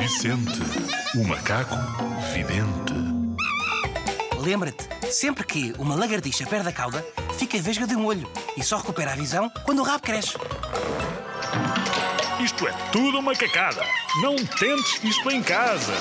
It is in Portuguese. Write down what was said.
Vicente, o macaco vidente. Lembra-te, sempre que uma lagartixa perde a cauda, fica a vesga de um olho e só recupera a visão quando o rabo cresce. Isto é tudo uma cacada. Não tentes isto em casa.